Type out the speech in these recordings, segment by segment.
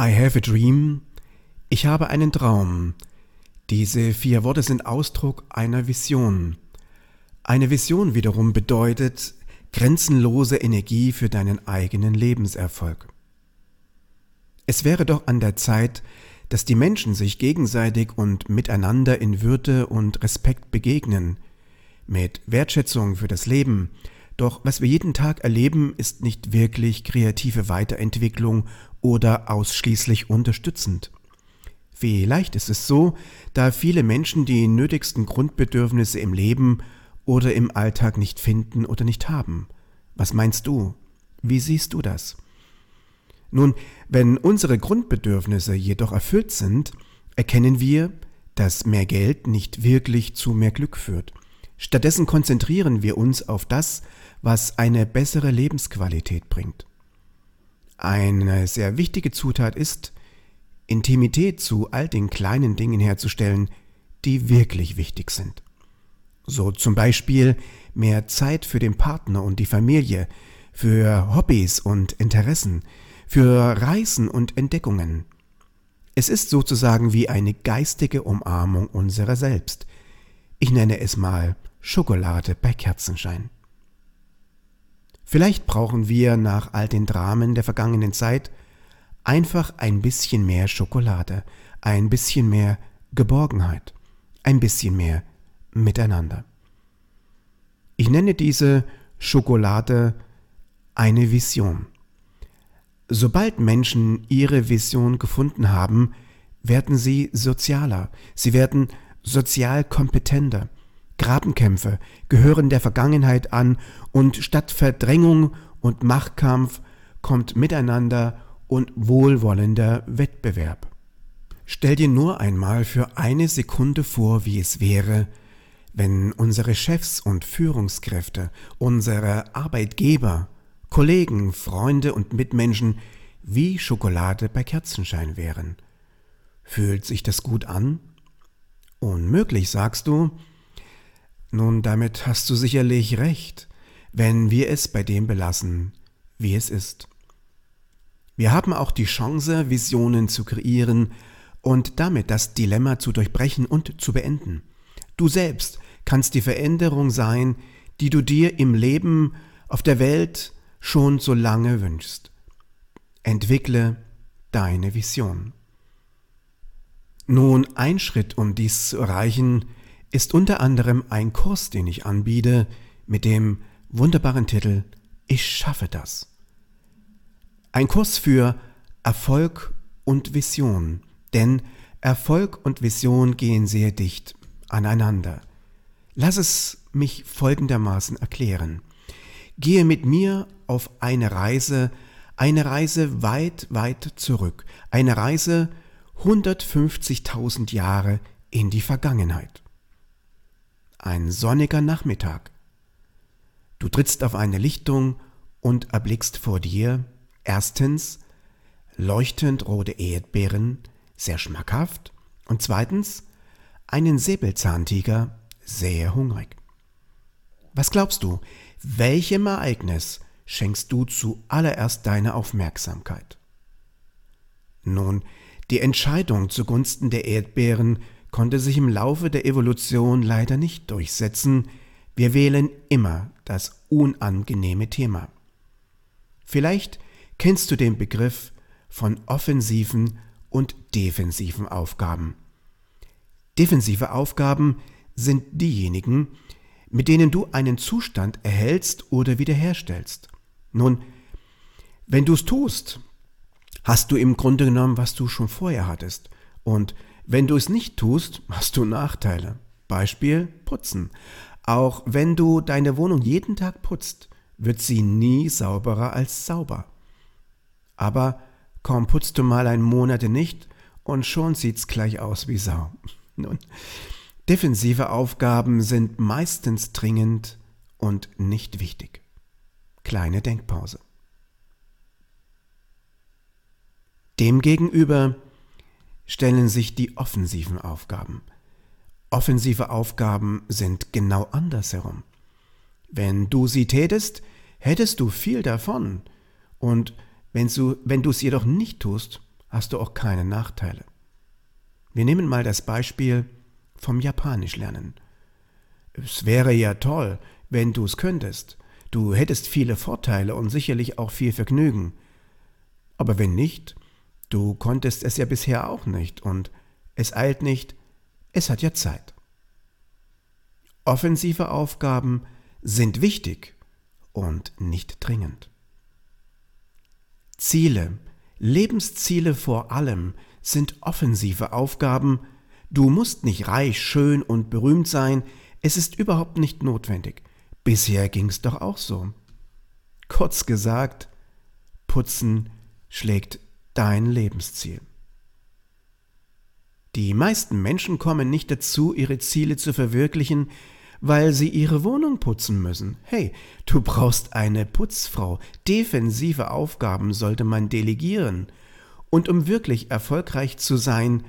I have a dream. Ich habe einen Traum. Diese vier Worte sind Ausdruck einer Vision. Eine Vision wiederum bedeutet grenzenlose Energie für deinen eigenen Lebenserfolg. Es wäre doch an der Zeit, dass die Menschen sich gegenseitig und miteinander in Würde und Respekt begegnen, mit Wertschätzung für das Leben, doch was wir jeden Tag erleben, ist nicht wirklich kreative Weiterentwicklung oder ausschließlich unterstützend. Vielleicht ist es so, da viele Menschen die nötigsten Grundbedürfnisse im Leben oder im Alltag nicht finden oder nicht haben. Was meinst du? Wie siehst du das? Nun, wenn unsere Grundbedürfnisse jedoch erfüllt sind, erkennen wir, dass mehr Geld nicht wirklich zu mehr Glück führt. Stattdessen konzentrieren wir uns auf das, was eine bessere Lebensqualität bringt. Eine sehr wichtige Zutat ist, Intimität zu all den kleinen Dingen herzustellen, die wirklich wichtig sind. So zum Beispiel mehr Zeit für den Partner und die Familie, für Hobbys und Interessen, für Reisen und Entdeckungen. Es ist sozusagen wie eine geistige Umarmung unserer selbst. Ich nenne es mal Schokolade bei Kerzenschein. Vielleicht brauchen wir nach all den Dramen der vergangenen Zeit einfach ein bisschen mehr Schokolade, ein bisschen mehr Geborgenheit, ein bisschen mehr Miteinander. Ich nenne diese Schokolade eine Vision. Sobald Menschen ihre Vision gefunden haben, werden sie sozialer, sie werden sozial kompetenter, Grabenkämpfe gehören der Vergangenheit an und statt Verdrängung und Machtkampf kommt Miteinander und wohlwollender Wettbewerb. Stell dir nur einmal für eine Sekunde vor, wie es wäre, wenn unsere Chefs und Führungskräfte, unsere Arbeitgeber, Kollegen, Freunde und Mitmenschen wie Schokolade bei Kerzenschein wären. Fühlt sich das gut an? Unmöglich, sagst du? Nun, damit hast du sicherlich recht, wenn wir es bei dem belassen, wie es ist. Wir haben auch die Chance, Visionen zu kreieren und damit das Dilemma zu durchbrechen und zu beenden. Du selbst kannst die Veränderung sein, die du dir im Leben auf der Welt schon so lange wünschst. Entwickle deine Vision. Nun, ein Schritt, um dies zu erreichen, ist unter anderem ein Kurs, den ich anbiete, mit dem wunderbaren Titel Ich schaffe das. Ein Kurs für Erfolg und Vision, denn Erfolg und Vision gehen sehr dicht aneinander. Lass es mich folgendermaßen erklären. Gehe mit mir auf eine Reise, eine Reise weit, weit zurück, eine Reise 150.000 Jahre in die Vergangenheit. Ein sonniger Nachmittag. Du trittst auf eine Lichtung und erblickst vor dir erstens leuchtend rote Erdbeeren, sehr schmackhaft, und zweitens einen Säbelzahntiger, sehr hungrig. Was glaubst du, welchem Ereignis schenkst du zuallererst deine Aufmerksamkeit? Nun, die Entscheidung zugunsten der Erdbeeren konnte sich im Laufe der Evolution leider nicht durchsetzen, wir wählen immer das unangenehme Thema. Vielleicht kennst du den Begriff von offensiven und defensiven Aufgaben. Defensive Aufgaben sind diejenigen, mit denen du einen Zustand erhältst oder wiederherstellst. Nun, wenn du es tust, hast du im Grunde genommen, was du schon vorher hattest. Und wenn du es nicht tust, hast du Nachteile. Beispiel Putzen. Auch wenn du deine Wohnung jeden Tag putzt, wird sie nie sauberer als sauber. Aber kaum putzt du mal ein Monate nicht und schon sieht's gleich aus wie Sau. Nun, defensive Aufgaben sind meistens dringend und nicht wichtig. Kleine Denkpause. Demgegenüber stellen sich die offensiven Aufgaben. Offensive Aufgaben sind genau andersherum. Wenn du sie tätest, hättest du viel davon. Und wenn du, wenn du es jedoch nicht tust, hast du auch keine Nachteile. Wir nehmen mal das Beispiel vom Japanisch lernen. Es wäre ja toll, wenn du es könntest. Du hättest viele Vorteile und sicherlich auch viel Vergnügen. Aber wenn nicht, du konntest es ja bisher auch nicht und es eilt nicht, es hat ja Zeit. Offensive Aufgaben sind wichtig und nicht dringend. Ziele, Lebensziele vor allem, sind offensive Aufgaben. Du musst nicht reich, schön und berühmt sein, es ist überhaupt nicht notwendig. Bisher ging's doch auch so. Kurz gesagt, Putzen schlägt dein Lebensziel. Die meisten Menschen kommen nicht dazu, ihre Ziele zu verwirklichen, weil sie ihre Wohnung putzen müssen. Hey, du brauchst eine Putzfrau. Defensive Aufgaben sollte man delegieren. Und um wirklich erfolgreich zu sein,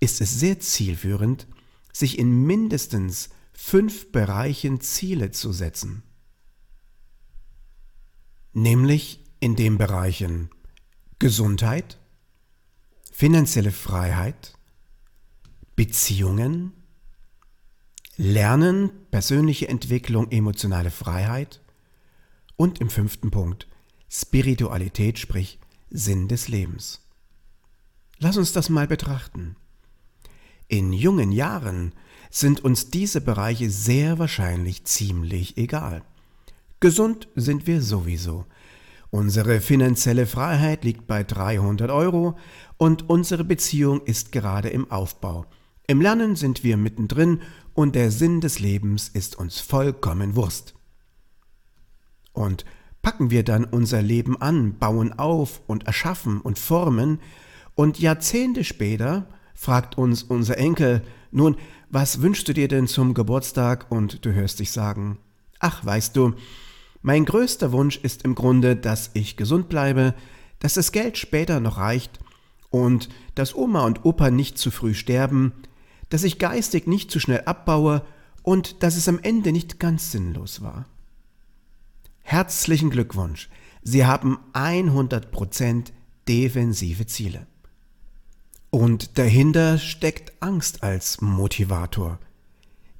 ist es sehr zielführend, sich in mindestens fünf Bereichen Ziele zu setzen. Nämlich in den Bereichen Gesundheit, finanzielle Freiheit, Beziehungen, Lernen, persönliche Entwicklung, emotionale Freiheit und im fünften Punkt Spiritualität, sprich Sinn des Lebens. Lass uns das mal betrachten. In jungen Jahren sind uns diese Bereiche sehr wahrscheinlich ziemlich egal. Gesund sind wir sowieso. Unsere finanzielle Freiheit liegt bei 300 Euro und unsere Beziehung ist gerade im Aufbau. Im Lernen sind wir mittendrin und der Sinn des Lebens ist uns vollkommen Wurst. Und packen wir dann unser Leben an, bauen auf und erschaffen und formen, und Jahrzehnte später fragt uns unser Enkel, nun, was wünschst du dir denn zum Geburtstag? Und du hörst dich sagen, ach, weißt du, mein größter Wunsch ist im Grunde, dass ich gesund bleibe, dass das Geld später noch reicht und dass Oma und Opa nicht zu früh sterben, dass ich geistig nicht zu schnell abbaue und dass es am Ende nicht ganz sinnlos war. Herzlichen Glückwunsch, Sie haben 100% defensive Ziele. Und dahinter steckt Angst als Motivator.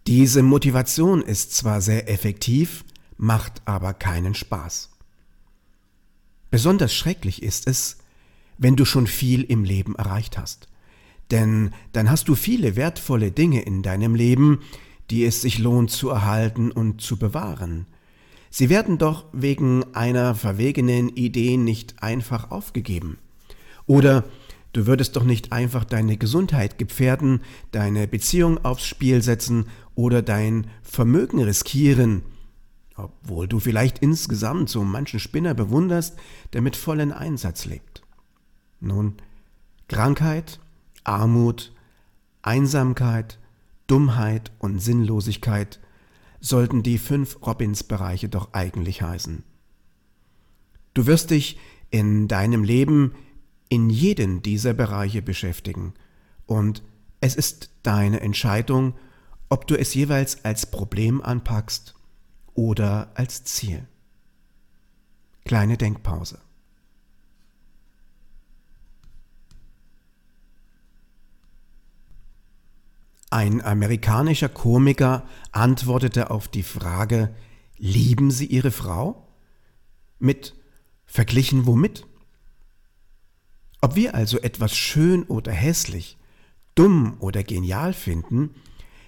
Diese Motivation ist zwar sehr effektiv, macht aber keinen Spaß. Besonders schrecklich ist es, wenn du schon viel im Leben erreicht hast. Denn dann hast du viele wertvolle Dinge in deinem Leben, die es sich lohnt zu erhalten und zu bewahren. Sie werden doch wegen einer verwegenen Idee nicht einfach aufgegeben. Oder Du würdest doch nicht einfach deine Gesundheit gefährden, deine Beziehung aufs Spiel setzen oder dein Vermögen riskieren, obwohl du vielleicht insgesamt so manchen Spinner bewunderst, der mit vollen Einsatz lebt. Nun, Krankheit, Armut, Einsamkeit, Dummheit und Sinnlosigkeit sollten die fünf Robins-Bereiche doch eigentlich heißen. Du wirst dich in deinem Leben in jeden dieser Bereiche beschäftigen. Und es ist deine Entscheidung, ob du es jeweils als Problem anpackst oder als Ziel. Kleine Denkpause. Ein amerikanischer Komiker antwortete auf die Frage, lieben Sie Ihre Frau? Mit verglichen womit? Ob wir also etwas schön oder hässlich, dumm oder genial finden,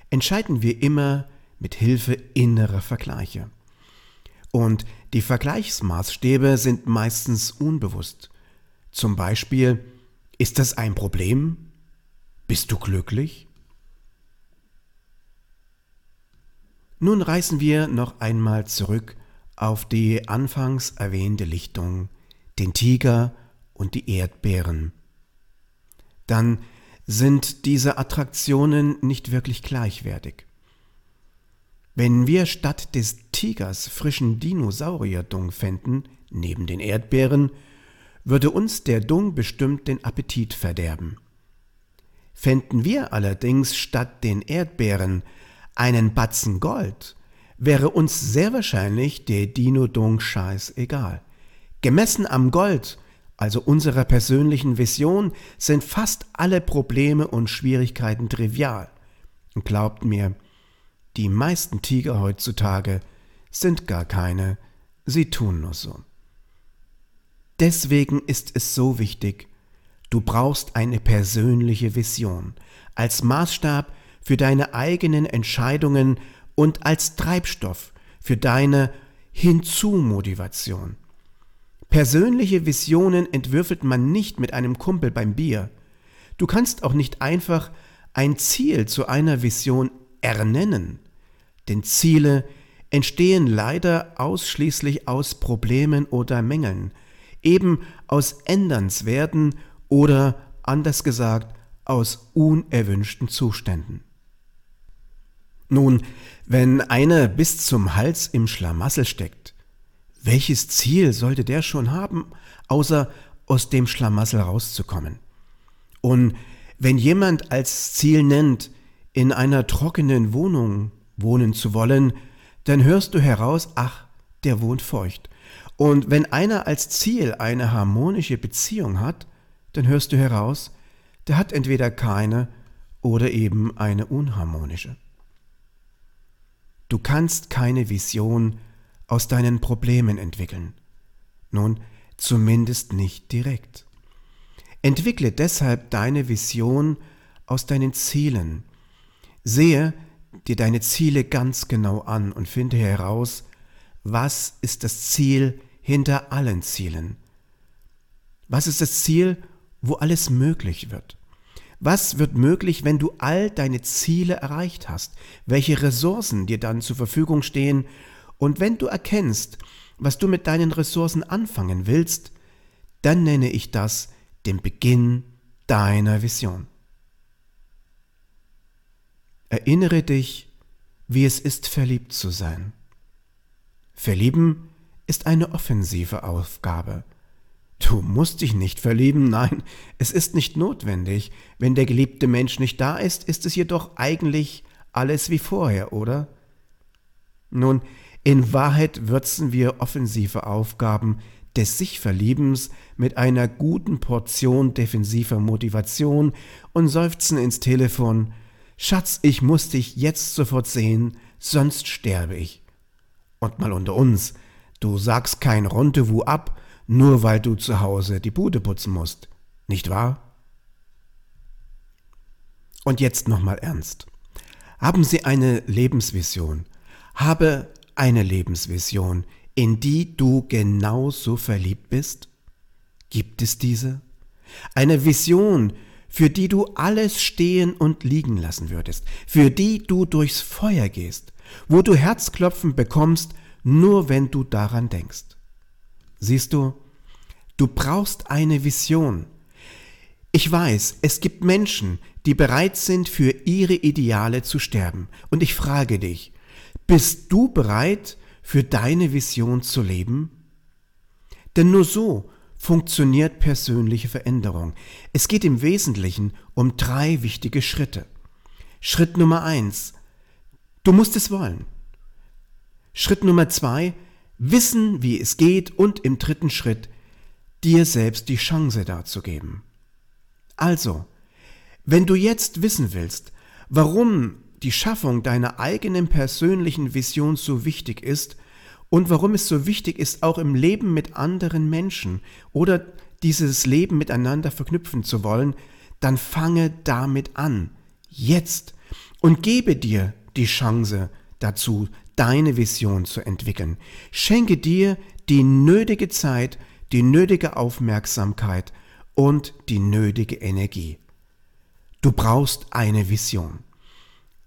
entscheiden wir immer mit Hilfe innerer Vergleiche. Und die Vergleichsmaßstäbe sind meistens unbewusst. Zum Beispiel, ist das ein Problem? Bist du glücklich? Nun reißen wir noch einmal zurück auf die anfangs erwähnte Lichtung, den Tiger und die Erdbeeren. Dann sind diese Attraktionen nicht wirklich gleichwertig. Wenn wir statt des Tigers frischen Dinosaurierdung fänden, neben den Erdbeeren, würde uns der Dung bestimmt den Appetit verderben. Fänden wir allerdings statt den Erdbeeren einen Batzen Gold, wäre uns sehr wahrscheinlich der Dino-Dung scheißegal. Gemessen am Gold also unserer persönlichen Vision, sind fast alle Probleme und Schwierigkeiten trivial. Und glaubt mir, die meisten Tiger heutzutage sind gar keine, sie tun nur so. Deswegen ist es so wichtig, du brauchst eine persönliche Vision als Maßstab für deine eigenen Entscheidungen und als Treibstoff für deine Hinzu-Motivation. Persönliche Visionen entwürfelt man nicht mit einem Kumpel beim Bier. Du kannst auch nicht einfach ein Ziel zu einer Vision ernennen, denn Ziele entstehen leider ausschließlich aus Problemen oder Mängeln, eben aus Ändernswerten oder anders gesagt aus unerwünschten Zuständen. Nun, wenn einer bis zum Hals im Schlamassel steckt, welches Ziel sollte der schon haben, außer aus dem Schlamassel rauszukommen? Und wenn jemand als Ziel nennt, in einer trockenen Wohnung wohnen zu wollen, dann hörst du heraus, ach, der wohnt feucht. Und wenn einer als Ziel eine harmonische Beziehung hat, dann hörst du heraus, der hat entweder keine oder eben eine unharmonische. Du kannst keine Vision aus deinen Problemen entwickeln. Nun, zumindest nicht direkt. Entwickle deshalb deine Vision aus deinen Zielen. Sehe dir deine Ziele ganz genau an und finde heraus, was ist das Ziel hinter allen Zielen. Was ist das Ziel, wo alles möglich wird? Was wird möglich, wenn du all deine Ziele erreicht hast? Welche Ressourcen dir dann zur Verfügung stehen, und wenn du erkennst, was du mit deinen Ressourcen anfangen willst, dann nenne ich das den Beginn deiner Vision. Erinnere dich, wie es ist, verliebt zu sein. Verlieben ist eine offensive Aufgabe. Du musst dich nicht verlieben, nein, es ist nicht notwendig. Wenn der geliebte Mensch nicht da ist, ist es jedoch eigentlich alles wie vorher, oder? Nun, in Wahrheit würzen wir offensive Aufgaben des Sich-Verliebens mit einer guten Portion defensiver Motivation und seufzen ins Telefon, Schatz, ich muss dich jetzt sofort sehen, sonst sterbe ich. Und mal unter uns, du sagst kein Rendezvous ab, nur weil du zu Hause die Bude putzen musst, nicht wahr? Und jetzt nochmal ernst. Haben Sie eine Lebensvision? Habe eine Lebensvision, in die du genauso verliebt bist? Gibt es diese? Eine Vision, für die du alles stehen und liegen lassen würdest, für die du durchs Feuer gehst, wo du Herzklopfen bekommst, nur wenn du daran denkst. Siehst du, du brauchst eine Vision. Ich weiß, es gibt Menschen, die bereit sind, für ihre Ideale zu sterben. Und ich frage dich, bist du bereit, für deine Vision zu leben? Denn nur so funktioniert persönliche Veränderung. Es geht im Wesentlichen um drei wichtige Schritte. Schritt Nummer eins, du musst es wollen. Schritt Nummer zwei, wissen, wie es geht und im dritten Schritt, dir selbst die Chance dazu geben. Also, wenn du jetzt wissen willst, warum die Schaffung deiner eigenen persönlichen Vision so wichtig ist und warum es so wichtig ist, auch im Leben mit anderen Menschen oder dieses Leben miteinander verknüpfen zu wollen, dann fange damit an, jetzt, und gebe dir die Chance dazu, deine Vision zu entwickeln. Schenke dir die nötige Zeit, die nötige Aufmerksamkeit und die nötige Energie. Du brauchst eine Vision.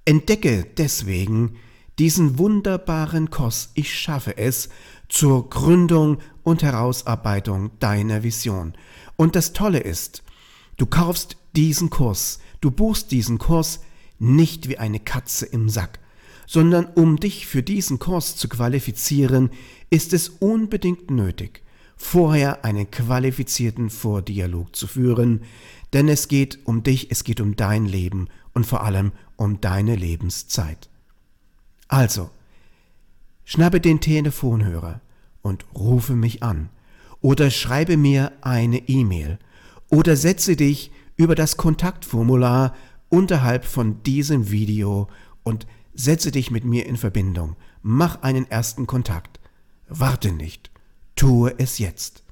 Entdecke deswegen diesen wunderbaren Kurs Ich schaffe es zur Gründung und Herausarbeitung deiner Vision. Und das Tolle ist, du kaufst diesen Kurs, du buchst diesen Kurs nicht wie eine Katze im Sack, sondern um dich für diesen Kurs zu qualifizieren, ist es unbedingt nötig, vorher einen qualifizierten Vordialog zu führen, denn es geht um dich, es geht um dein Leben und vor allem um deine Lebenszeit. Also, schnappe den Telefonhörer und rufe mich an oder schreibe mir eine E-Mail oder setze dich über das Kontaktformular unterhalb von diesem Video und setze dich mit mir in Verbindung. Mach einen ersten Kontakt. Warte nicht. Tue es jetzt.